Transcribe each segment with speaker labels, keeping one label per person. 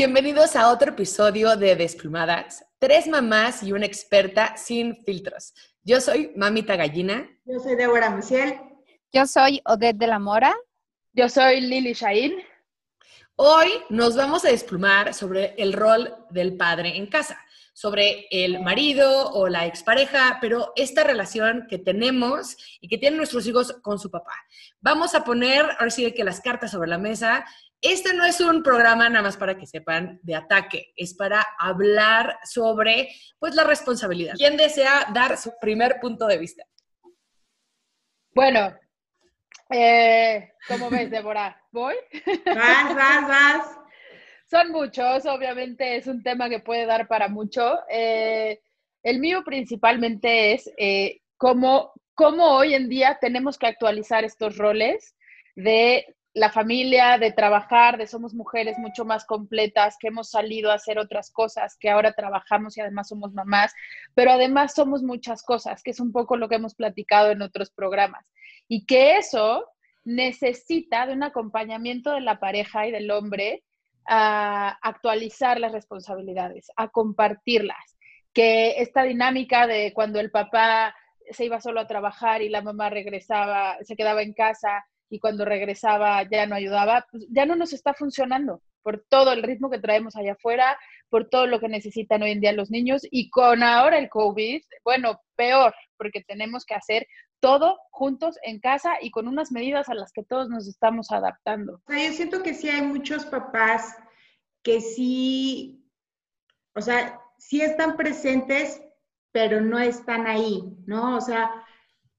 Speaker 1: bienvenidos a otro episodio de Desplumadas. Tres mamás y una experta sin filtros. Yo soy Mamita Gallina.
Speaker 2: Yo soy Débora Musiel.
Speaker 3: Yo soy Odette de la Mora.
Speaker 4: Yo soy Lili Shain.
Speaker 1: Hoy nos vamos a desplumar sobre el rol del padre en casa, sobre el marido o la expareja, pero esta relación que tenemos y que tienen nuestros hijos con su papá. Vamos a poner, ahora sí que las cartas sobre la mesa este no es un programa nada más para que sepan de ataque, es para hablar sobre pues la responsabilidad. ¿Quién desea dar su primer punto de vista?
Speaker 4: Bueno, eh, ¿cómo ves, Débora? ¿Voy?
Speaker 2: Vas, vas, vas.
Speaker 4: Son muchos, obviamente es un tema que puede dar para mucho. Eh, el mío principalmente es eh, cómo, cómo hoy en día tenemos que actualizar estos roles de la familia, de trabajar, de somos mujeres mucho más completas, que hemos salido a hacer otras cosas, que ahora trabajamos y además somos mamás, pero además somos muchas cosas, que es un poco lo que hemos platicado en otros programas. Y que eso necesita de un acompañamiento de la pareja y del hombre a actualizar las responsabilidades, a compartirlas. Que esta dinámica de cuando el papá se iba solo a trabajar y la mamá regresaba, se quedaba en casa y cuando regresaba ya no ayudaba, pues ya no nos está funcionando por todo el ritmo que traemos allá afuera, por todo lo que necesitan hoy en día los niños y con ahora el COVID, bueno, peor, porque tenemos que hacer todo juntos en casa y con unas medidas a las que todos nos estamos adaptando.
Speaker 2: O sea, yo siento que sí hay muchos papás que sí, o sea, sí están presentes, pero no están ahí, ¿no? O sea,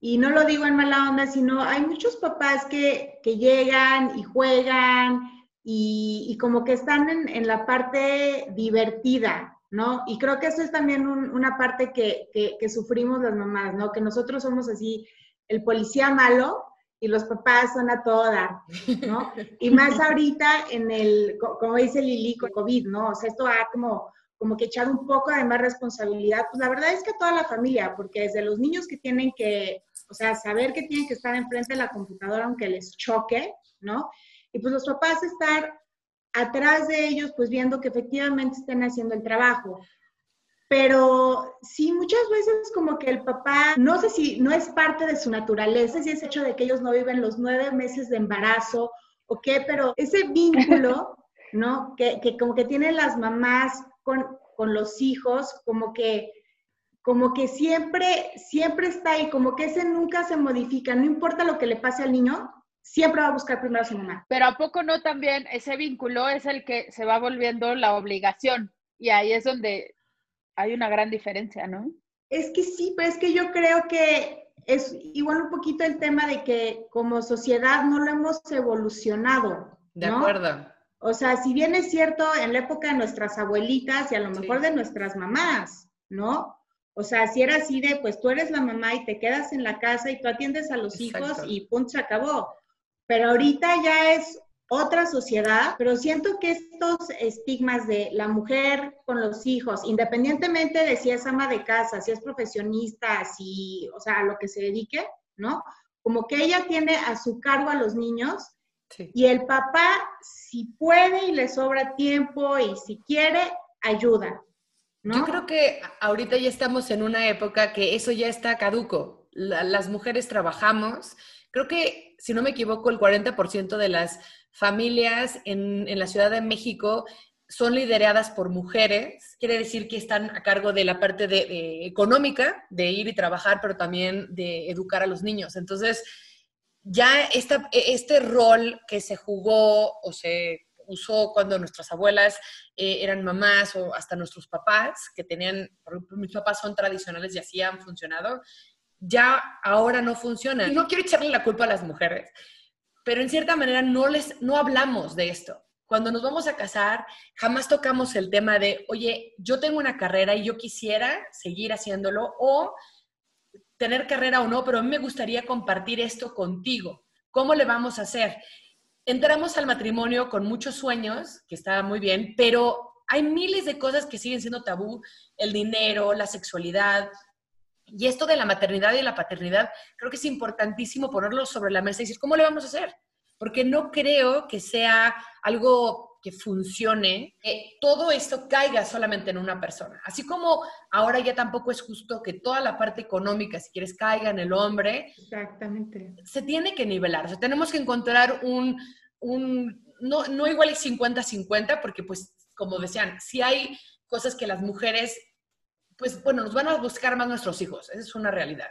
Speaker 2: y no lo digo en mala onda, sino hay muchos papás que, que llegan y juegan y, y como que están en, en, la parte divertida, ¿no? Y creo que eso es también un, una parte que, que, que, sufrimos las mamás, ¿no? Que nosotros somos así el policía malo y los papás son a toda, ¿no? Y más ahorita en el, como dice Lili, con COVID, ¿no? O sea, esto ha como como que echar un poco de más responsabilidad, pues la verdad es que toda la familia, porque desde los niños que tienen que o sea, saber que tienen que estar enfrente de la computadora aunque les choque, ¿no? Y pues los papás estar atrás de ellos, pues viendo que efectivamente estén haciendo el trabajo. Pero sí, muchas veces como que el papá, no sé si no es parte de su naturaleza, si es hecho de que ellos no viven los nueve meses de embarazo o qué, pero ese vínculo, ¿no? Que, que como que tienen las mamás con, con los hijos, como que como que siempre, siempre está ahí, como que ese nunca se modifica, no importa lo que le pase al niño, siempre va a buscar primero a su mamá.
Speaker 4: Pero ¿a poco no también ese vínculo es el que se va volviendo la obligación? Y ahí es donde hay una gran diferencia, ¿no?
Speaker 2: Es que sí, pero es que yo creo que es igual un poquito el tema de que como sociedad no lo hemos evolucionado.
Speaker 1: De acuerdo.
Speaker 2: O sea, si bien es cierto en la época de nuestras abuelitas y a lo mejor sí. de nuestras mamás, ¿no? O sea, si era así de, pues tú eres la mamá y te quedas en la casa y tú atiendes a los Exacto. hijos y punto, se acabó. Pero ahorita ya es otra sociedad, pero siento que estos estigmas de la mujer con los hijos, independientemente de si es ama de casa, si es profesionista, si, o sea, a lo que se dedique, ¿no? Como que ella tiene a su cargo a los niños sí. y el papá, si puede y le sobra tiempo y si quiere, ayuda. ¿No?
Speaker 1: Yo creo que ahorita ya estamos en una época que eso ya está caduco. La, las mujeres trabajamos. Creo que, si no me equivoco, el 40% de las familias en, en, la Ciudad de México son lideradas por mujeres. Quiere decir que están a cargo de la parte de, económica, de ir y trabajar, pero también de educar a los niños. Entonces, ya esta, este rol que se jugó o se usó cuando nuestras abuelas eh, eran mamás o hasta nuestros papás, que tenían, por ejemplo, mis papás son tradicionales y así han funcionado, ya ahora no funciona. Y no quiero echarle la culpa a las mujeres, pero en cierta manera no, les, no hablamos de esto. Cuando nos vamos a casar, jamás tocamos el tema de, oye, yo tengo una carrera y yo quisiera seguir haciéndolo o tener carrera o no, pero a mí me gustaría compartir esto contigo. ¿Cómo le vamos a hacer? Entramos al matrimonio con muchos sueños, que está muy bien, pero hay miles de cosas que siguen siendo tabú, el dinero, la sexualidad. Y esto de la maternidad y la paternidad, creo que es importantísimo ponerlo sobre la mesa y decir, ¿cómo le vamos a hacer? Porque no creo que sea algo que funcione, que todo esto caiga solamente en una persona. Así como ahora ya tampoco es justo que toda la parte económica, si quieres, caiga en el hombre.
Speaker 2: Exactamente.
Speaker 1: Se tiene que nivelar. O sea, tenemos que encontrar un, un no, no igual es 50-50, porque pues, como decían, si hay cosas que las mujeres, pues bueno, nos van a buscar más nuestros hijos, esa es una realidad.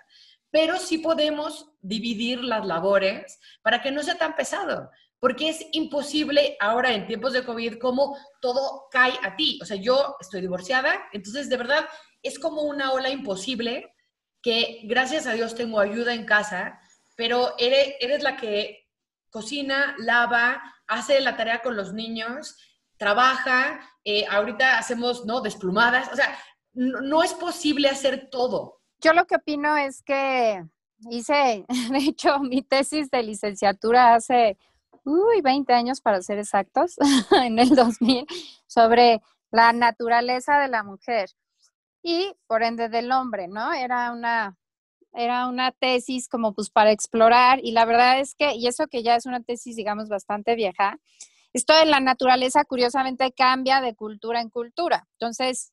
Speaker 1: Pero sí podemos dividir las labores para que no sea tan pesado porque es imposible ahora en tiempos de COVID como todo cae a ti. O sea, yo estoy divorciada, entonces de verdad es como una ola imposible que gracias a Dios tengo ayuda en casa, pero eres, eres la que cocina, lava, hace la tarea con los niños, trabaja, eh, ahorita hacemos, ¿no? Desplumadas, o sea, no, no es posible hacer todo.
Speaker 3: Yo lo que opino es que hice, de hecho, mi tesis de licenciatura hace uy, 20 años para ser exactos, en el 2000, sobre la naturaleza de la mujer y por ende del hombre, ¿no? Era una, era una tesis como pues para explorar y la verdad es que, y eso que ya es una tesis, digamos, bastante vieja, esto de la naturaleza curiosamente cambia de cultura en cultura. Entonces,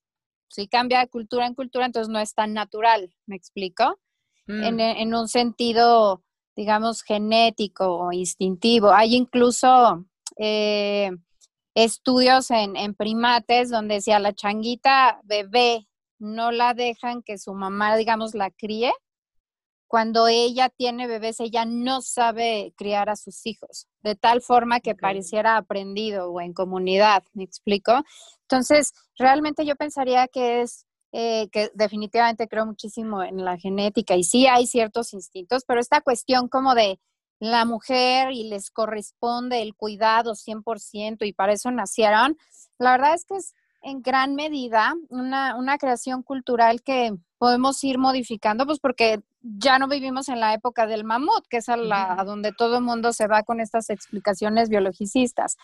Speaker 3: si cambia de cultura en cultura, entonces no es tan natural, ¿me explico? En, mm. en, un sentido digamos, genético o instintivo. Hay incluso eh, estudios en, en, primates donde si a la changuita bebé no la dejan que su mamá, digamos, la críe, cuando ella tiene bebés, ella no sabe criar a sus hijos, de tal forma que pareciera aprendido o en comunidad, ¿me explico? Entonces, realmente yo pensaría que es eh, que definitivamente creo muchísimo en la genética y sí hay ciertos instintos, pero esta cuestión como de la mujer y les corresponde el cuidado 100% y para eso nacieron, la verdad es que es en gran medida una, una creación cultural que podemos ir modificando, pues porque ya no vivimos en la época del mamut, que es a, la, a donde todo el mundo se va con estas explicaciones biologicistas.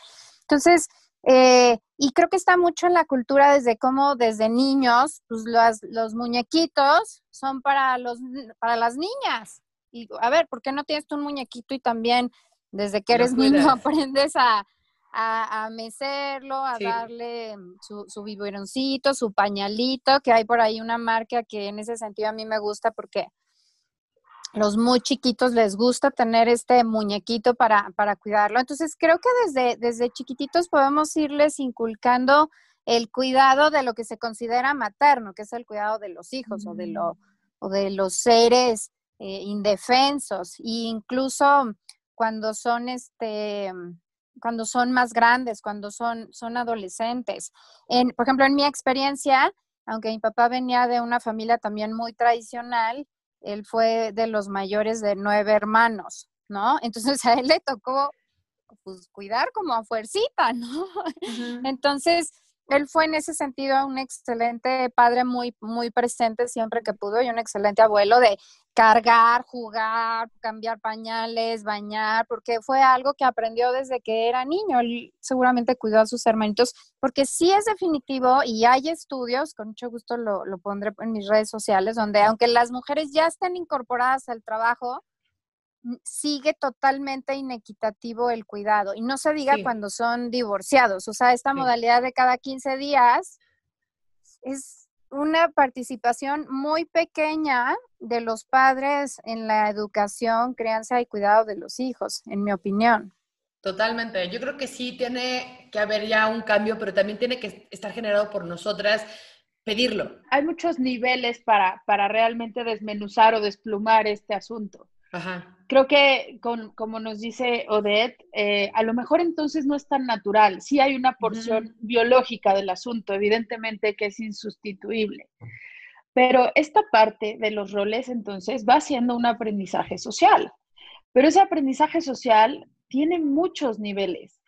Speaker 3: Entonces, eh, y creo que está mucho en la cultura desde cómo desde niños, pues los, los muñequitos son para, los, para las niñas. Y a ver, ¿por qué no tienes tú un muñequito y también desde que eres niño aprendes a, a, a mecerlo, a darle su, su biberoncito, su pañalito, que hay por ahí una marca que en ese sentido a mí me gusta porque los muy chiquitos les gusta tener este muñequito para, para cuidarlo. Entonces, creo que desde, desde chiquititos podemos irles inculcando el cuidado de lo que se considera materno, que es el cuidado de los hijos o, de lo, o de los seres eh, indefensos. E incluso cuando son este cuando son más grandes, cuando son, son adolescentes. En, por ejemplo, en mi experiencia, aunque mi papá venía de una familia también muy tradicional, él fue de los mayores de nueve hermanos, ¿no? Entonces a él le tocó pues, cuidar como a fuercita, ¿no? Entonces, él fue en ese sentido un excelente padre muy, muy presente siempre que pudo y un excelente abuelo de cargar, jugar, cambiar pañales, bañar, porque fue algo que aprendió desde que era niño. Él seguramente cuidó a sus hermanitos, porque sí es definitivo y hay estudios, con mucho gusto lo, lo pondré en mis redes sociales, donde aunque las mujeres ya estén incorporadas al trabajo, sigue totalmente inequitativo el cuidado. Y no se diga cuando son divorciados. O sea, esta modalidad de cada 15 días es una participación muy pequeña de los padres en la educación, crianza y cuidado de los hijos, en mi opinión.
Speaker 1: Totalmente. Yo creo que sí tiene que haber ya un cambio, pero también tiene que estar generado por nosotras pedirlo.
Speaker 4: Hay muchos niveles para, para realmente desmenuzar o desplumar este asunto. Creo que, como nos dice Odette, eh, a lo mejor entonces no es tan natural. Sí hay una porción biológica del asunto, evidentemente que es insustituible. Pero esta parte de los roles entonces va siendo un aprendizaje social. Pero ese aprendizaje social tiene muchos niveles.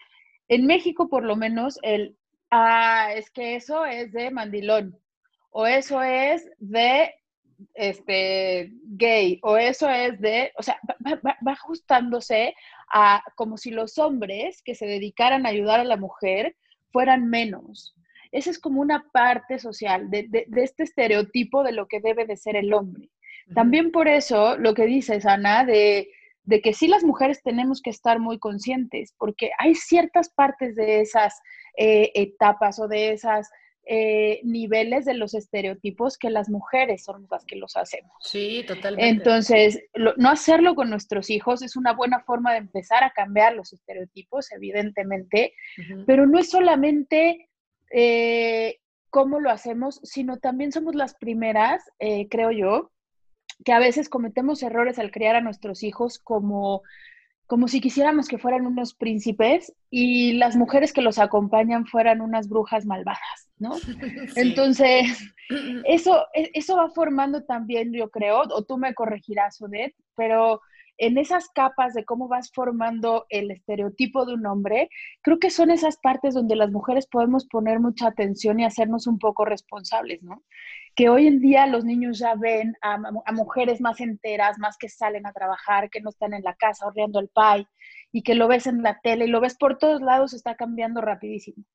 Speaker 4: En México, por lo menos, el, ah, es que eso es de mandilón o eso es de este, gay o eso es de, o sea, va, ajustándose a como si los hombres que se dedicaran a ayudar a la mujer fueran menos. Esa es como una parte social de, este estereotipo de lo que debe de ser el hombre. También por eso lo que dices, Ana, de, de que sí las mujeres tenemos que estar muy conscientes, porque hay ciertas partes de esas eh, etapas o de esas eh, niveles de los estereotipos que las mujeres son las que los hacemos.
Speaker 1: Sí, totalmente.
Speaker 4: Entonces, no hacerlo con nuestros hijos es una buena forma de empezar a cambiar los estereotipos, evidentemente, pero no es solamente eh, cómo lo hacemos, sino también somos las primeras, eh, creo yo, que a veces cometemos errores al criar a nuestros hijos como como si quisiéramos que fueran unos príncipes y las mujeres que los acompañan fueran unas brujas malvadas, ¿no? Entonces, eso, e, eso va formando también, yo creo, o tú me corregirás, Odette, pero en esas capas de cómo vas formando el estereotipo de un hombre, creo que son esas partes donde las mujeres podemos poner mucha atención y hacernos un poco responsables, ¿no? Que hoy en día los niños ya ven a, mujeres más enteras, más que salen a trabajar, que no están en la casa horneando el pay y que lo ves en la tele y lo ves por todos lados, está cambiando rapidísimo.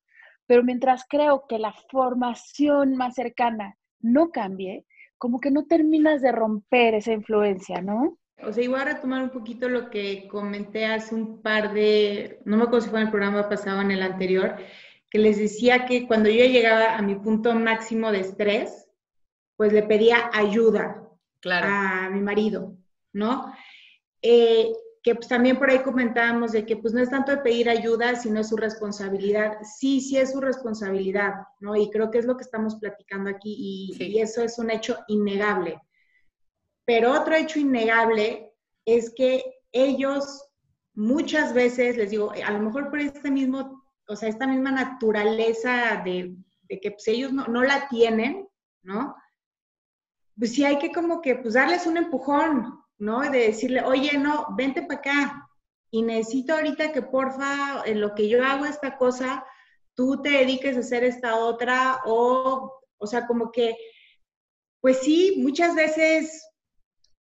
Speaker 4: Pero mientras creo que la formación más cercana no cambie, como que no terminas de romper esa influencia, ¿no?
Speaker 2: O sea, voy a retomar un poquito lo que comenté hace un par de, no me acuerdo si fue en el programa pasado en el anterior, que les decía que cuando yo llegaba a mi punto máximo de estrés, pues le pedía ayuda a mi marido, ¿no? Eh, que pues también por ahí comentábamos de que pues no es tanto de pedir ayuda, sino es su responsabilidad. Sí, sí es su responsabilidad, ¿no? Y creo que es lo que estamos platicando aquí y, y eso es un hecho innegable. Pero otro hecho innegable es que ellos muchas veces, les digo, a lo mejor por este mismo, o sea, esta misma naturaleza de, que pues, ellos no, no, la tienen, ¿no? Pues sí hay que como que pues darles un empujón, ¿no? De decirle, oye, no, vente para acá y necesito ahorita que porfa, en lo que yo hago esta cosa, tú te dediques a hacer esta otra o, o sea, como que, pues sí, muchas veces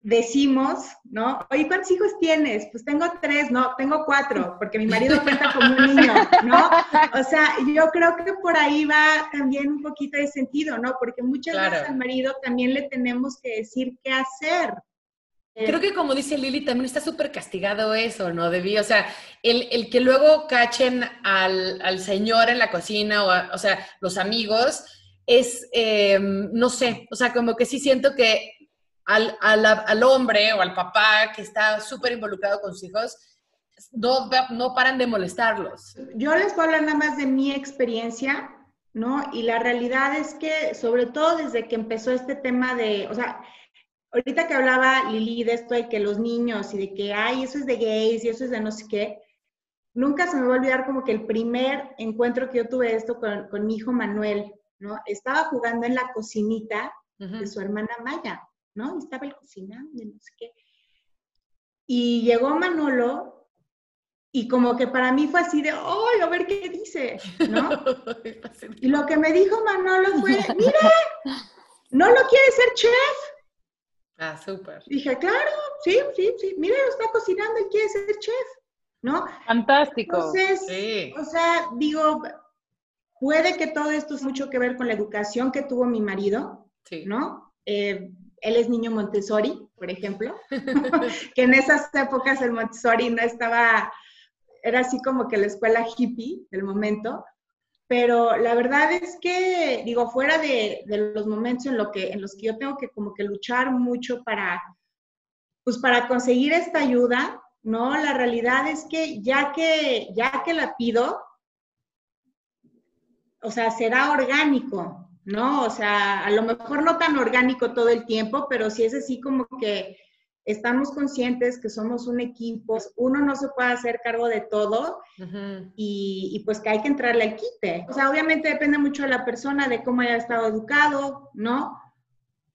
Speaker 2: decimos, ¿no? Oye, ¿cuántos hijos tienes? Pues tengo tres, no, tengo cuatro, porque mi marido cuenta como un niño, ¿no? O sea, yo creo que por ahí va también un poquito de sentido, ¿no? Porque muchas veces al marido también le tenemos que decir qué hacer.
Speaker 1: Creo que como dice Lili, también está súper castigado eso, ¿no? Debí, o sea, el, que luego cachen al, señor en la cocina, o, o sea, los amigos, es, em, no sé, o sea, como que sí siento que al, al, hombre o al papá que está súper involucrado con sus hijos, no, no paran de molestarlos.
Speaker 2: Yo les voy a hablar nada más de mi experiencia, ¿no? Y la realidad es que, sobre todo desde que empezó este tema de, o sea, ahorita que hablaba Lili de esto de que los niños y de que, ay, eso es de gays y eso es de no sé qué, nunca se me va a olvidar como que el primer encuentro que yo tuve esto con, con mi hijo Manuel, ¿no? Estaba jugando en la cocinita de su hermana Maya. ¿No? Estaba el cocinando, no sé qué. Y llegó Manolo y como que para mí fue así de, ¡oh, a ver qué dice! ¿no? y lo que me dijo Manolo fue, ¡mira! ¿No lo quiere ser chef?
Speaker 1: Ah, súper.
Speaker 2: Dije, claro, sí, sí, sí, mira, lo está cocinando y quiere ser chef, ¿no?
Speaker 4: Fantástico.
Speaker 2: Entonces, o sea, digo, puede que todo esto es mucho que ver con la educación que tuvo mi marido, sí. ¿no? Eh, él es niño Montessori, por ejemplo, que en esas épocas el Montessori no estaba, era así como que la escuela hippie del momento, pero la verdad es que, digo, fuera de, los momentos en, lo que, en los que yo tengo que como que luchar mucho para, pues para conseguir esta ayuda, ¿no? La realidad es que ya que, ya que la pido, o sea, será orgánico, ¿no? O sea, a lo mejor no tan orgánico todo el tiempo, pero sí es así como que estamos conscientes que somos un equipo, uno no se puede hacer cargo de todo y, pues que hay que entrarle al quite. O sea, obviamente depende mucho de la persona, de cómo haya estado educado, ¿no?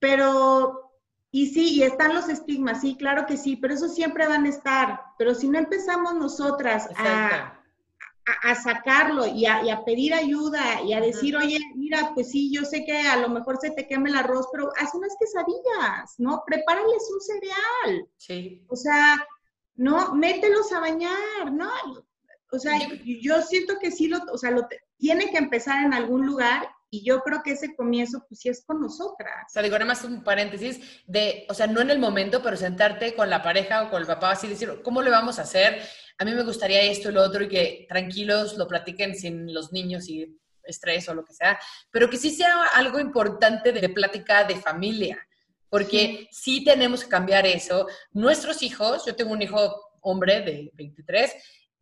Speaker 2: Pero, y sí, y están los estigmas, sí, claro que sí, pero eso siempre van a estar. Pero si no empezamos nosotras a a, sacarlo y a, pedir ayuda y a decir, oye, mira, pues sí, yo sé que a lo mejor se te queme el arroz, pero haz unas quesadillas, ¿no? Prepárales un cereal. Sí. O sea, no, mételos a bañar, ¿no? O sea, yo, siento que sí lo, o sea, lo tiene que empezar en algún lugar y yo creo que ese comienzo, pues sí es con nosotras.
Speaker 1: O sea, digo, nada más un paréntesis de, o sea, no en el momento, pero sentarte con la pareja o con el papá, así decir, ¿cómo le vamos a hacer? A mí me gustaría esto y lo otro y que tranquilos lo platiquen sin los niños y estrés o lo que sea, pero que sí sea algo importante de plática de familia, porque sí. sí tenemos que cambiar eso. Nuestros hijos, yo tengo un hijo hombre de 23,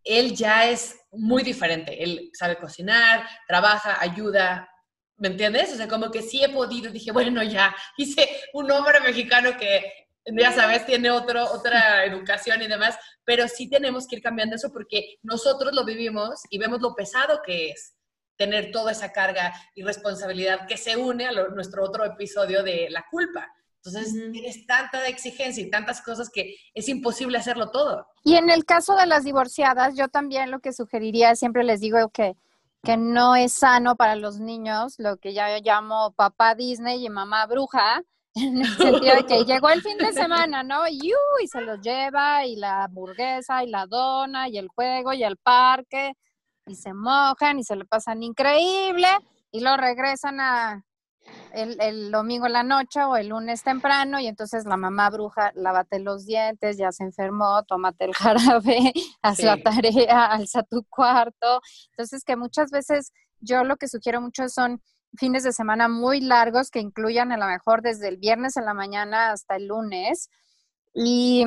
Speaker 1: él ya es muy diferente. Él sabe cocinar, trabaja, ayuda, ¿me entiendes? O sea, como que sí he podido, dije, bueno, ya hice un hombre mexicano que, ya sabes, tiene otro, otra educación y demás, pero sí tenemos que ir cambiando eso porque nosotros lo vivimos y vemos lo pesado que es tener toda esa carga y responsabilidad que se une a nuestro otro episodio de la culpa. Entonces, tienes tanta exigencia y tantas cosas que es imposible hacerlo todo.
Speaker 3: Y en el caso de las divorciadas, yo también lo que sugeriría, siempre les digo que, que no es sano para los niños, lo que ya llamo papá Disney y mamá bruja, en el sentido de que llegó el fin de semana, ¿no? Y, y se los lleva, y la hamburguesa, y la dona, y el juego, y el parque, y se mojan, y se le pasan increíble, y luego regresan a, el, domingo en la noche o el lunes temprano y entonces la mamá bruja, lávate los dientes, ya se enfermó, tómate el jarabe, haz la tarea, alza tu cuarto. Entonces que muchas veces yo lo que sugiero mucho son fines de semana muy largos que incluyan a lo mejor desde el viernes en la mañana hasta el lunes y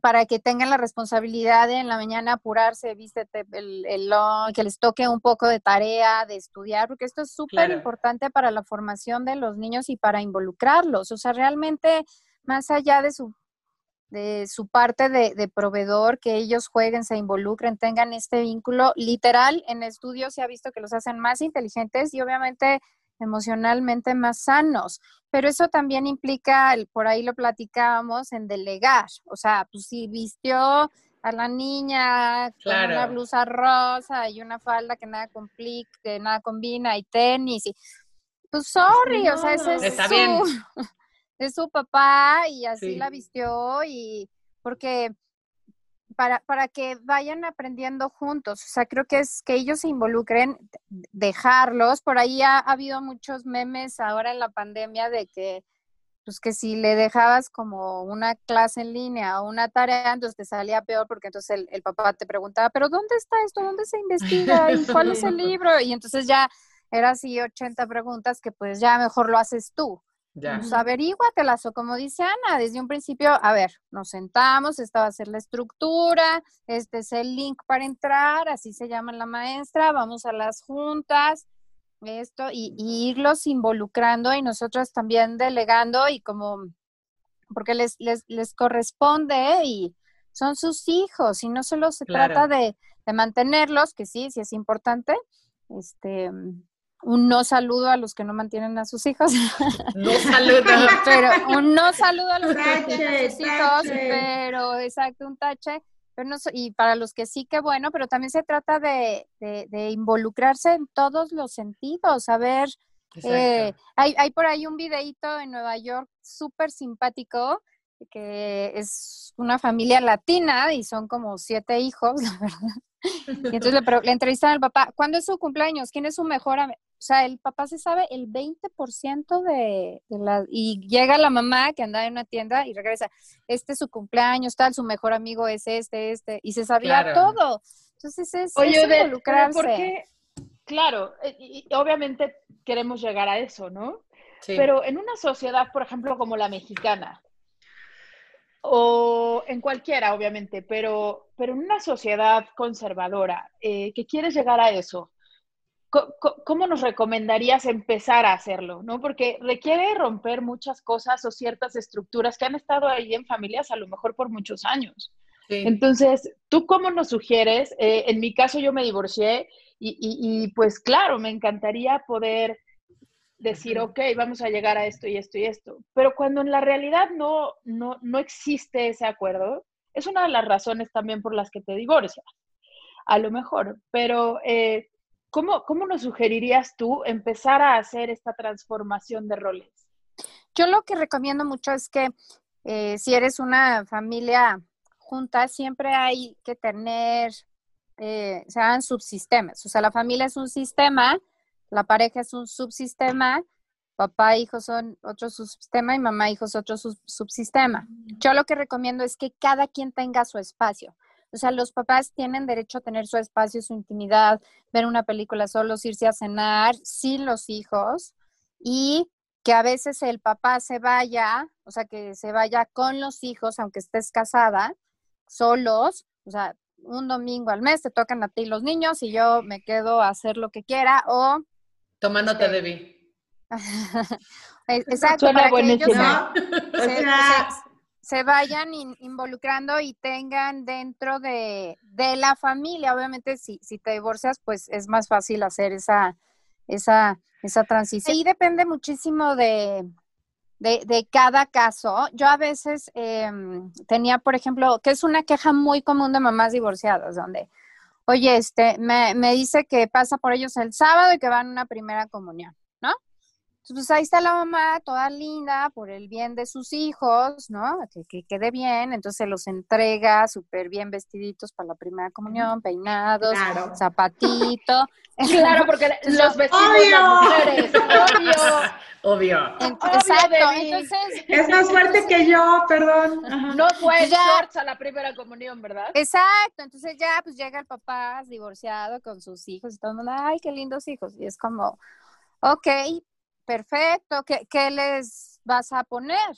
Speaker 3: para que tengan la responsabilidad de en la mañana apurarse, vístete el, el que les toque un poco de tarea, de estudiar, porque esto es súper importante para la formación de los niños y para involucrarlos. O sea, realmente, más allá de su, de su parte de, de proveedor, que ellos jueguen, se involucren, tengan este vínculo, literal, en estudios se ha visto que los hacen más inteligentes y obviamente emocionalmente más sanos. Pero eso también implica, por ahí lo platicábamos, en delegar. O sea, pues si vistió a la niña con una blusa rosa y una falda que nada complica, que nada combina y tenis y pues sorry, o sea, ese es su, es su papá y así la vistió y porque para, para que vayan aprendiendo juntos. O sea, creo que es que ellos se involucren, dejarlos. Por ahí ha, habido muchos memes ahora en la pandemia de que, pues que si le dejabas como una clase en línea o una tarea, entonces te salía peor porque entonces el, el papá te preguntaba, pero ¿dónde está esto? ¿Dónde se investiga? ¿Y cuál es el libro? Y entonces ya era así 80 preguntas que pues ya mejor lo haces tú. Ya. Pues averíguatelas, o como dice Ana, desde un principio, a ver, nos sentamos, esta va a ser la estructura, este es el link para entrar, así se llama la maestra, vamos a las juntas, esto, y, irlos involucrando y nosotros también delegando y como, porque les, les, les corresponde y son sus hijos y no solo se trata de, de mantenerlos, que sí, sí es importante, este, un no saludo a los que no mantienen a sus hijos.
Speaker 1: No saludo.
Speaker 3: pero un no saludo a los que mantienen a sus hijos, pero exacto, un tache. Pero no, y para los que sí, que bueno, pero también se trata de, de, involucrarse en todos los sentidos, a ver, eh, hay, hay por ahí un videito en Nueva York súper simpático, que es una familia latina y son como siete hijos, la verdad. Y entonces le, le entrevistan al papá, ¿cuándo es su cumpleaños? ¿Quién es su mejor amigo? O sea, el papá se sabe el 20% de, de la... Y llega la mamá que anda en una tienda y regresa, este es su cumpleaños, tal, su mejor amigo es este, este, y se sabía todo. Entonces es,
Speaker 4: Oye, involucrarse. claro, eh, y, obviamente queremos llegar a eso, ¿no? Pero en una sociedad, por ejemplo, como la mexicana, o en cualquiera, obviamente, pero, pero en una sociedad conservadora eh, que quiere llegar a eso, ¿cómo nos recomendarías empezar a hacerlo? ¿no? Porque requiere romper muchas cosas o ciertas estructuras que han estado ahí en familias a lo mejor por muchos años. Entonces, ¿tú cómo nos sugieres? Eh, en mi caso yo me divorcié y, y, pues claro, me encantaría poder decir, ok, vamos a llegar a esto y esto y esto. Pero cuando en la realidad no, no, no existe ese acuerdo, es una de las razones también por las que te divorcias, a lo mejor. Pero, eh, ¿cómo, ¿cómo nos sugerirías tú empezar a hacer esta transformación de roles?
Speaker 3: Yo lo que recomiendo mucho es que eh, si eres una familia junta, siempre hay que tener, eh, se subsistemas. O sea, la familia es un sistema la pareja es un subsistema, papá e hijo son otro subsistema y mamá e hijos otro subsistema. Yo lo que recomiendo es que cada quien tenga su espacio. O sea, los papás tienen derecho a tener su espacio, su intimidad, ver una película solos, irse a cenar sin los hijos y que a veces el papá se vaya, o sea, que se vaya con los hijos, aunque estés casada, solos, o sea, un domingo al mes te tocan a ti los niños y yo me quedo a hacer lo que quiera o...
Speaker 1: Toma nota, este, Debbie.
Speaker 3: Exacto, para que ellos se, vayan involucrando y tengan dentro de, la familia. Obviamente, si, si te divorcias, pues es más fácil hacer esa, esa, esa transición. Y depende muchísimo de, de, cada caso. Yo a veces em, tenía, por ejemplo, que es una queja muy común de mamás divorciadas, donde, oye, este, me, me dice que pasa por ellos el sábado y que van a una primera comunión. Entonces, pues ahí está la mamá, toda linda, por el bien de sus hijos, ¿no? Que, quede bien. Entonces se los entrega súper bien vestiditos para la primera comunión, peinados, zapatito.
Speaker 4: Claro, porque los vestidos de las mujeres,
Speaker 1: obvio.
Speaker 3: Obvio. exacto. Entonces,
Speaker 2: es más fuerte que yo, perdón.
Speaker 4: No fue shorts a la primera comunión, ¿verdad?
Speaker 3: Exacto. Entonces ya, pues llega el papá divorciado con sus hijos y todo el mundo, ay, qué lindos hijos. Y es como, ok, perfecto, ¿qué, les vas a poner?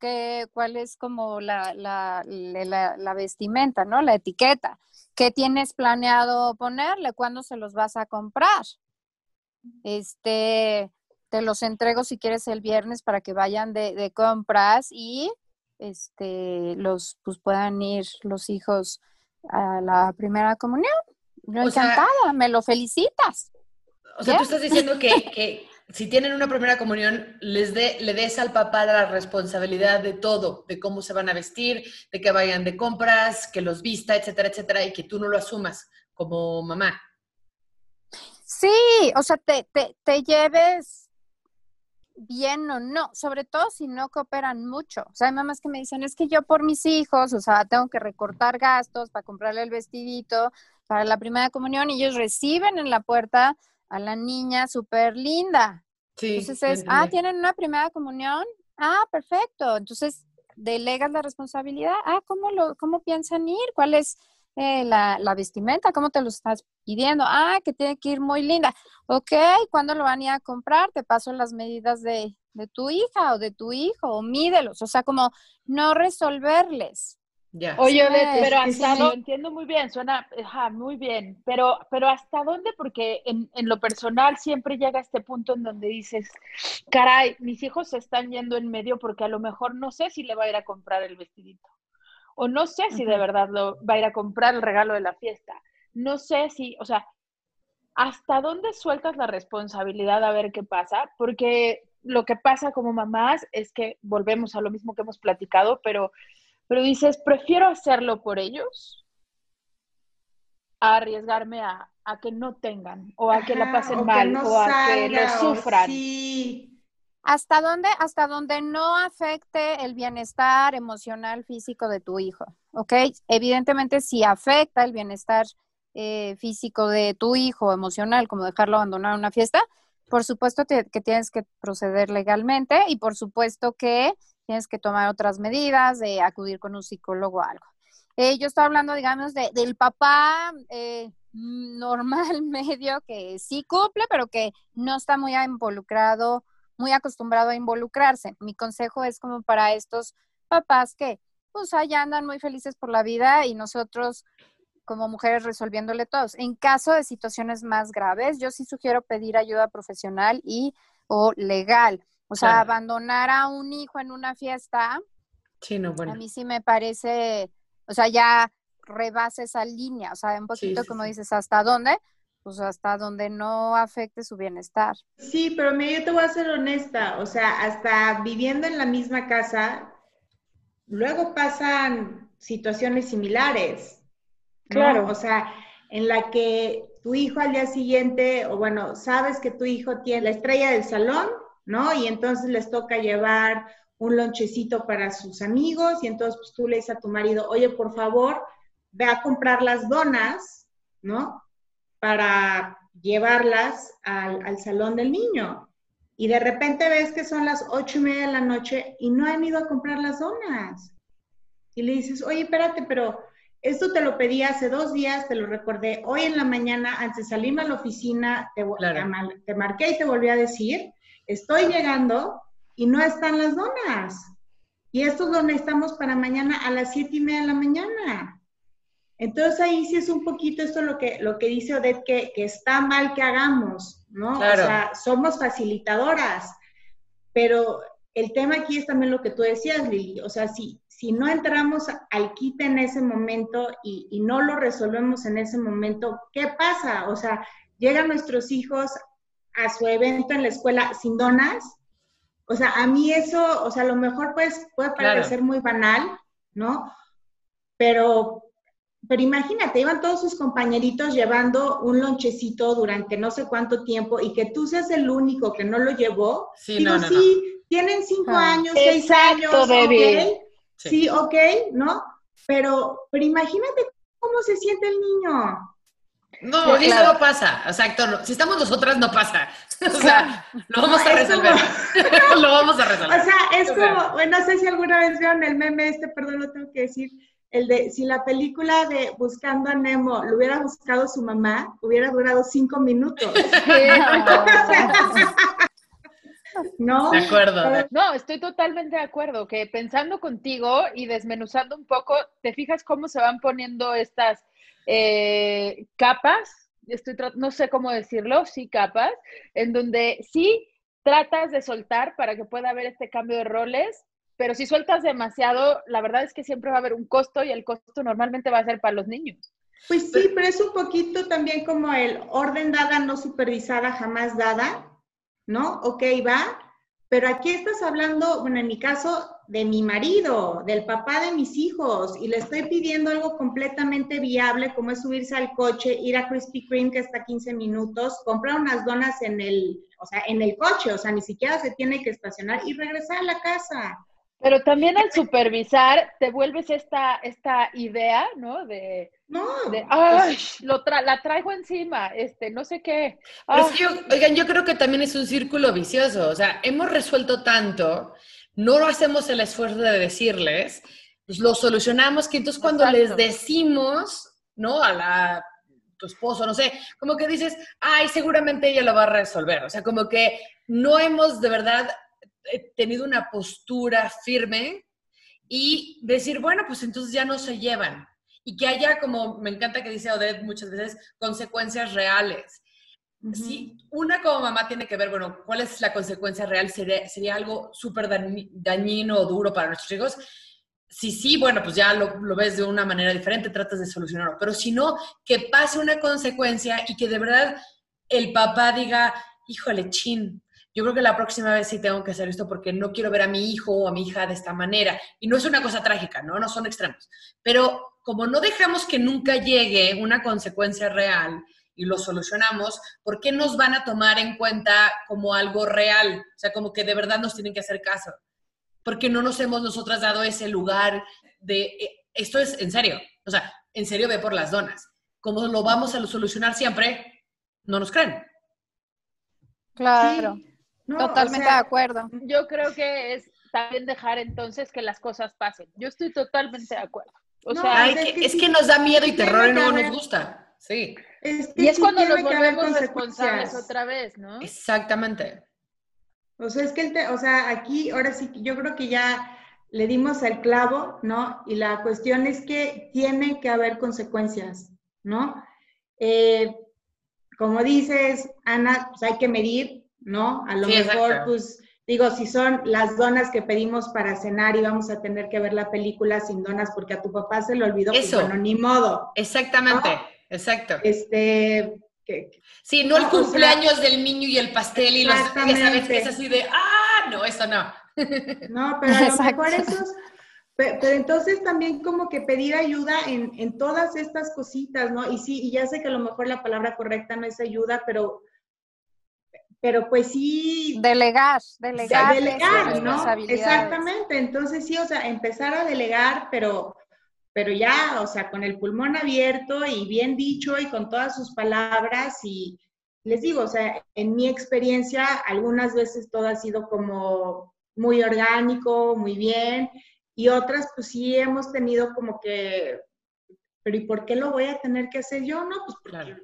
Speaker 3: ¿Qué, ¿Cuál es como la, la, la, vestimenta, ¿no? La etiqueta. ¿Qué tienes planeado ponerle? ¿Cuándo se los vas a comprar? Este, te los entrego si quieres el viernes para que vayan de, compras y este, los, pues puedan ir los hijos a la primera comunión. Yo encantada, me lo felicitas.
Speaker 1: O sea, tú estás diciendo que, si tienen una primera comunión, les dé, le des al papá la responsabilidad de todo, de cómo se van a vestir, de que vayan de compras, que los vista, etcétera, etcétera, y que tú no lo asumas como mamá.
Speaker 3: Sí, o sea, te, te, lleves bien o no, sobre todo si no cooperan mucho. O sea, hay mamás que me dicen, es que yo por mis hijos, o sea, tengo que recortar gastos para comprarle el vestidito para la primera comunión y ellos reciben en la puerta a la niña súper linda. Sí, Entonces es, ah, ¿tienen una primera comunión? Ah, perfecto. Entonces delegas la responsabilidad. Ah, ¿cómo, lo, cómo piensan ir? ¿Cuál es eh, la, la, vestimenta? ¿Cómo te lo estás pidiendo? Ah, que tiene que ir muy linda. Ok, ¿cuándo lo van a ir a comprar? Te paso las medidas de, de tu hija o de tu hijo o mídelos. O sea, como no resolverles.
Speaker 4: Oye, pero hasta lo entiendo muy bien, suena muy bien, pero, pero hasta dónde, porque en, en, lo personal siempre llega este punto en donde dices, caray, mis hijos se están yendo en medio porque a lo mejor no sé si le va a ir a comprar el vestidito, o no sé si de verdad lo va a ir a comprar el regalo de la fiesta, no sé si, o sea, hasta dónde sueltas la responsabilidad a ver qué pasa, porque lo que pasa como mamás es que volvemos a lo mismo que hemos platicado, pero pero dices, prefiero hacerlo por ellos a arriesgarme a, que no tengan o a que la pasen mal o a que lo sufran.
Speaker 3: ¿Hasta dónde, hasta donde no afecte el bienestar emocional, físico de tu hijo? ¿Ok? Evidentemente, si afecta el bienestar eh, físico de tu hijo, emocional, como dejarlo abandonar una fiesta, por supuesto que tienes que proceder legalmente y por supuesto que tienes que tomar otras medidas, de acudir con un psicólogo o algo. Eh, yo estoy hablando, digamos, de, del papá eh, normal, medio, que sí cumple, pero que no está muy involucrado, muy acostumbrado a involucrarse. Mi consejo es como para estos papás que, pues, allá andan muy felices por la vida y nosotros como mujeres resolviéndole todos. En caso de situaciones más graves, yo sí sugiero pedir ayuda profesional y o legal o sea, abandonar a un hijo en una fiesta,
Speaker 1: sí, no, bueno.
Speaker 3: a mí sí me parece, o sea, ya rebasa esa línea, o sea, un poquito como dices, ¿hasta dónde? Pues hasta donde no afecte su bienestar.
Speaker 2: Sí, pero mira, yo te voy a ser honesta, o sea, hasta viviendo en la misma casa, luego pasan situaciones similares. Claro. O sea, en la que tu hijo al día siguiente, o bueno, sabes que tu hijo tiene la estrella del salón ¿no? Y entonces les toca llevar un lonchecito para sus amigos y entonces pues, tú le dices a tu marido, oye, por favor, ve a comprar las donas, ¿no? para llevarlas al, salón del niño. Y de repente ves que son las ocho y media de la noche y no han ido a comprar las donas. Y le dices, oye, espérate, pero esto te lo pedí hace dos días, te lo recordé hoy en la mañana, antes de salirme a la oficina, te, te marqué y te volví a decir, estoy llegando y no están las donas. Y estos los necesitamos para mañana a las siete y media de la mañana. Entonces ahí sí es un poquito esto lo que, lo que dice Odette, que, que está mal que hagamos, ¿no? O sea, somos facilitadoras, pero el tema aquí es también lo que tú decías, Lili, o sea, si, si no entramos al quite en ese momento y, y no lo resolvemos en ese momento, ¿qué pasa? O sea, llegan nuestros hijos a su evento en la escuela sin donas, o sea, a mí eso, o sea, a lo mejor pues, puede parecer muy banal, ¿no? Pero pero imagínate, iban todos sus compañeritos llevando un lonchecito durante no sé cuánto tiempo y que tú seas el único que no lo llevó. Sí, Digo, sí, tienen cinco ah. años, seis años, ok. Sí. ok, ¿no? Pero, pero imagínate cómo se siente el niño.
Speaker 1: No, eso no pasa, exacto. Si estamos nosotras, no pasa. O sea, lo vamos a resolver. lo vamos a resolver.
Speaker 2: O sea, es como, bueno, no sé si alguna vez vieron el meme este, perdón, lo tengo que decir, el de si la película de Buscando a Nemo lo hubiera buscado su mamá, hubiera durado cinco minutos.
Speaker 1: no, de acuerdo.
Speaker 4: No, estoy totalmente de acuerdo que pensando contigo y desmenuzando un poco, te fijas cómo se van poniendo estas eh, capas, estoy no sé cómo decirlo, sí capas, en donde sí tratas de soltar para que pueda haber este cambio de roles, pero si sueltas demasiado, la verdad es que siempre va a haber un costo y el costo normalmente va a ser para los niños.
Speaker 2: Pues sí, pero es un poquito también como el orden dada, no supervisada, jamás dada, ¿no? Ok, va, pero aquí estás hablando, bueno, en mi caso, de mi marido, del papá de mis hijos, y le estoy pidiendo algo completamente viable, como es subirse al coche, ir a Krispy Kreme, que está 15 minutos, comprar unas donas en el, o sea, en el coche, o sea, ni siquiera se tiene que estacionar y regresar a la casa.
Speaker 4: Pero también al supervisar te vuelves esta, esta idea, ¿no? De,
Speaker 2: no,
Speaker 4: ay, lo la traigo encima, este, no sé qué.
Speaker 1: oigan, yo creo que también es un círculo vicioso. O sea, hemos resuelto tanto, no lo hacemos el esfuerzo de decirles, pues lo solucionamos, que entonces cuando les decimos, ¿no? A la tu esposo, no sé, como que dices, ay, seguramente ella lo va a resolver. O sea, como que no hemos de verdad he tenido una postura firme y decir, bueno, pues entonces ya no se llevan. Y que haya, como me encanta que dice Odette muchas veces, consecuencias reales. Sí, una como mamá tiene que ver, bueno, ¿cuál es la consecuencia real? ¿Sería, sería algo súper dañino o duro para nuestros hijos? Si sí, bueno, pues ya lo, lo, ves de una manera diferente, tratas de solucionarlo. Pero si no, que pase una consecuencia y que de verdad el papá diga, híjole, chin, yo creo que la próxima vez sí tengo que hacer esto porque no quiero ver a mi hijo o a mi hija de esta manera. Y no es una cosa trágica, ¿no? No son extremos. Pero como no dejamos que nunca llegue una consecuencia real y lo solucionamos, ¿por qué nos van a tomar en cuenta como algo real? O sea, como que de verdad nos tienen que hacer caso. Porque no nos hemos nosotras dado ese lugar de, eh, esto es en serio, o sea, en serio ve por las donas. Como lo vamos a solucionar siempre, no nos creen.
Speaker 3: Claro. totalmente de acuerdo.
Speaker 4: Yo creo que es también dejar entonces que las cosas pasen. Yo estoy totalmente de acuerdo.
Speaker 1: O sea, es, que, nos da miedo y terror y no nos gusta. Sí.
Speaker 4: y es cuando nos volvemos responsables otra vez, ¿no?
Speaker 1: Exactamente.
Speaker 2: O sea, es que, el o sea, aquí, ahora sí, yo creo que ya le dimos el clavo, ¿no? Y la cuestión es que tiene que haber consecuencias, ¿no? Eh, como dices, Ana, pues hay que medir, ¿no? A lo mejor, pues, digo, si son las donas que pedimos para cenar y vamos a tener que ver la película sin donas porque a tu papá se le olvidó, pues, Eso. bueno, ni modo. Exactamente,
Speaker 1: exacto.
Speaker 2: Este...
Speaker 1: sí, no, el cumpleaños del niño y el pastel y los, es así de, ah, no, eso no.
Speaker 2: No, pero a lo mejor esos pero, entonces también como que pedir ayuda en, en, todas estas cositas, ¿no? Y sí, y ya sé que a lo mejor la palabra correcta no es ayuda, pero, pero pues sí.
Speaker 3: Delegar, delegar.
Speaker 2: delegar, ¿no? Exactamente. Entonces sí, o sea, empezar a delegar, pero, pero ya, o sea, con el pulmón abierto y bien dicho y con todas sus palabras y les digo, o sea, en mi experiencia, algunas veces todo ha sido como muy orgánico, muy bien, y otras pues sí hemos tenido como que, pero ¿y por qué lo voy a tener que hacer yo? No, pues
Speaker 3: claro.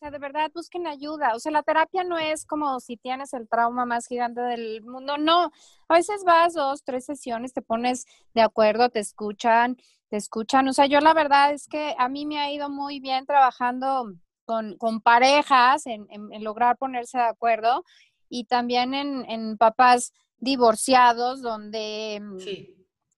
Speaker 3: O sea, de verdad busquen ayuda. O sea, la terapia no es como si tienes el trauma más gigante del mundo. No, a veces vas dos, tres sesiones, te pones de acuerdo, te escuchan, te escuchan. O sea, yo la verdad es que a mí me ha ido muy bien trabajando con, con parejas en, en, lograr ponerse de acuerdo y también en, en papás divorciados donde mm,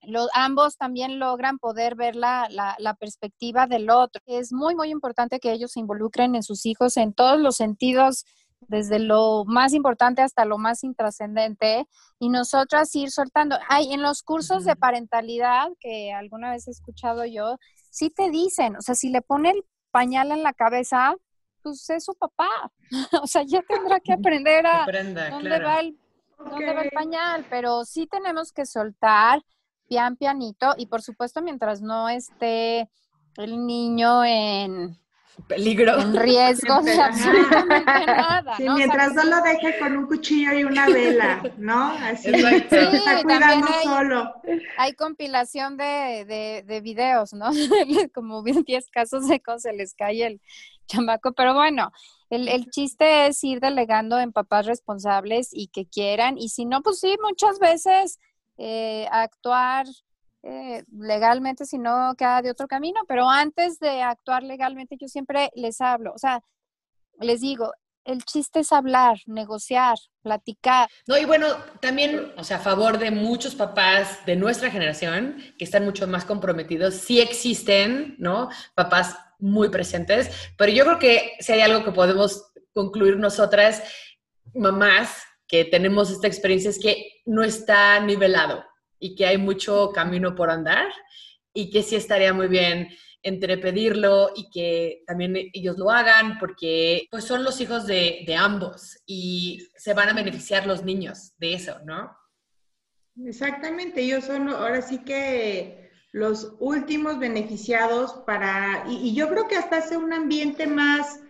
Speaker 3: los, ambos también logran poder ver la, la, perspectiva del otro. Es muy, muy importante que ellos se involucren en sus hijos en todos los sentidos, desde lo más importante hasta lo más intrascendente, y nosotras ir soltando. Hay en los cursos de parentalidad que alguna vez he escuchado yo, sí te dicen, o sea, si le pone el pañal en la cabeza, pues es su papá. o sea, ya tendrá que aprender a dónde, va el, dónde va el pañal, pero sí tenemos que soltar pian pianito y por supuesto mientras no esté el niño en
Speaker 1: peligro.
Speaker 3: En riesgo de absolutamente nada.
Speaker 2: Sí, mientras no lo deje con un cuchillo y una vela, ¿no? Así sí, está cuidando
Speaker 3: hay,
Speaker 2: solo.
Speaker 3: Hay compilación de, de, de videos, ¿no? Como 10 casos de cómo se les cae el chamaco, pero bueno, el, el, chiste es ir delegando en papás responsables y que quieran, y si no, pues sí, muchas veces eh, actuar eh, legalmente, si no queda de otro camino, pero antes de actuar legalmente yo siempre les hablo, o sea, les digo, el chiste es hablar, negociar, platicar.
Speaker 1: No, y bueno, también, o sea, a favor de muchos papás de nuestra generación que están mucho más comprometidos, sí existen, ¿no? Papás muy presentes, pero yo creo que si hay algo que podemos concluir nosotras, mamás, que tenemos esta experiencia, es que no está nivelado y que hay mucho camino por andar y que sí estaría muy bien entre pedirlo y que también ellos lo hagan porque pues son los hijos de, ambos y se van a beneficiar los niños de eso, ¿no?
Speaker 2: Exactamente, ellos son ahora sí que los últimos beneficiados para, y, y yo creo que hasta hace un ambiente más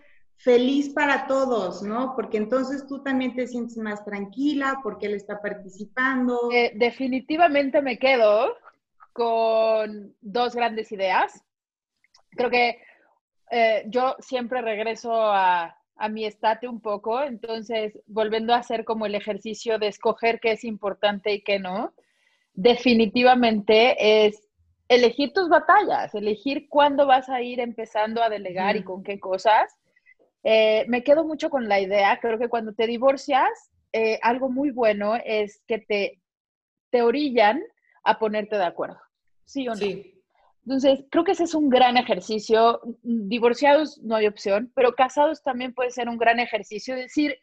Speaker 2: feliz para todos, ¿no? Porque entonces tú también te sientes más tranquila porque él está participando.
Speaker 4: Eh, definitivamente me quedo con dos grandes ideas. Creo que eh, yo siempre regreso a, a mi estate un poco, entonces volviendo a hacer como el ejercicio de escoger qué es importante y qué no, definitivamente es elegir tus batallas, elegir cuándo vas a ir empezando a delegar y con qué cosas eh, me quedo mucho con la idea, creo que cuando te divorcias, eh, algo muy bueno es que te, te orillan a ponerte de acuerdo, ¿sí o no? Sí. Entonces, creo que ese es un gran ejercicio. Divorciados no hay opción, pero casados también puede ser un gran ejercicio. Decir,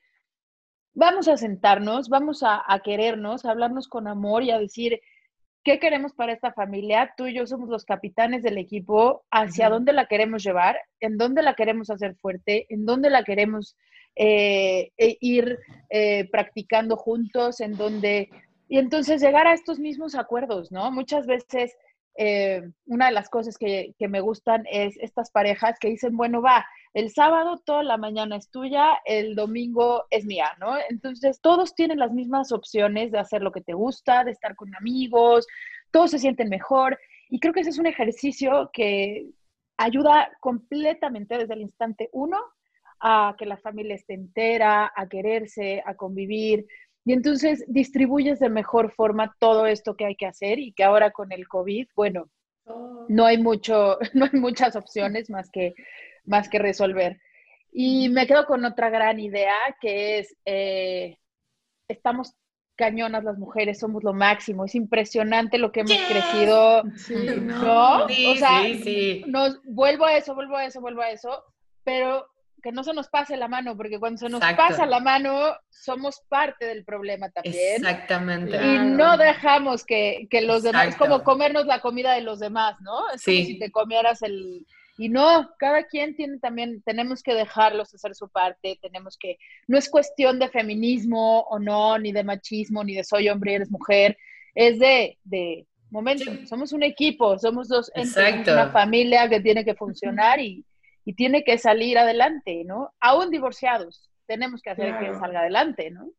Speaker 4: vamos a sentarnos, vamos a, a querernos, a hablarnos con amor y a decir, ¿Qué queremos para esta familia? Tú y yo somos los capitanes del equipo, hacia dónde la queremos llevar, en dónde la queremos hacer fuerte, en dónde la queremos eh, e ir eh, practicando juntos, en dónde... Y entonces llegar a estos mismos acuerdos, ¿no? Muchas veces eh, una de las cosas que, que, me gustan es estas parejas que dicen, bueno, va, el sábado toda la mañana es tuya, el domingo es mía, ¿no? Entonces todos tienen las mismas opciones de hacer lo que te gusta, de estar con amigos, todos se sienten mejor y creo que ese es un ejercicio que ayuda completamente desde el instante uno a que la familia esté entera, a quererse, a convivir. Y entonces distribuyes de mejor forma todo esto que hay que hacer y que ahora con el COVID, bueno, no hay mucho, no hay muchas opciones más que más que resolver. Y me quedo con otra gran idea que es, eh, estamos cañonas las mujeres, somos lo máximo, es impresionante lo que hemos crecido, ¿no? o sea, Nos, vuelvo a eso, vuelvo a eso, vuelvo a eso, pero que no se nos pase la mano, porque cuando se nos pasa la mano, somos parte del problema también.
Speaker 1: Exactamente.
Speaker 4: Y no dejamos que, que los demás, es como comernos la comida de los demás, ¿no? Es como si te comieras el, y no, cada quien tiene también, tenemos que dejarlos hacer su parte, tenemos que, no es cuestión de feminismo o no, ni de machismo, ni de soy hombre y eres mujer, es de, de Momentum. Somos un equipo, somos dos entes, una familia que tiene que funcionar y, y, tiene que salir adelante, ¿no? Aún divorciados, tenemos que hacer que salga adelante, ¿no?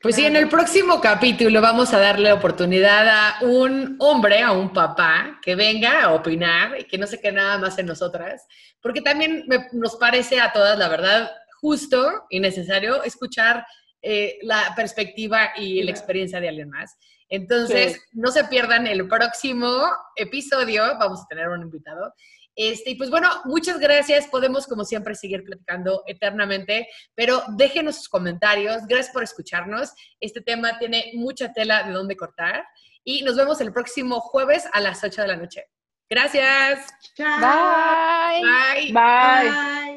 Speaker 1: Pues sí, en el próximo capítulo vamos a darle oportunidad a un hombre, a un papá, que venga a opinar y que no se quede nada más en nosotras, porque también nos parece a todas, la verdad, justo y necesario escuchar eh, la perspectiva y la experiencia de alguien más. Entonces, no se pierdan el próximo episodio, vamos a tener un invitado este, y pues bueno, muchas gracias. Podemos, como siempre, seguir platicando eternamente, pero déjenos sus comentarios. Gracias por escucharnos. Este tema tiene mucha tela de dónde cortar. Y nos vemos el próximo jueves a las 8 de la noche. Gracias.
Speaker 3: Bye.
Speaker 4: Bye. Bye.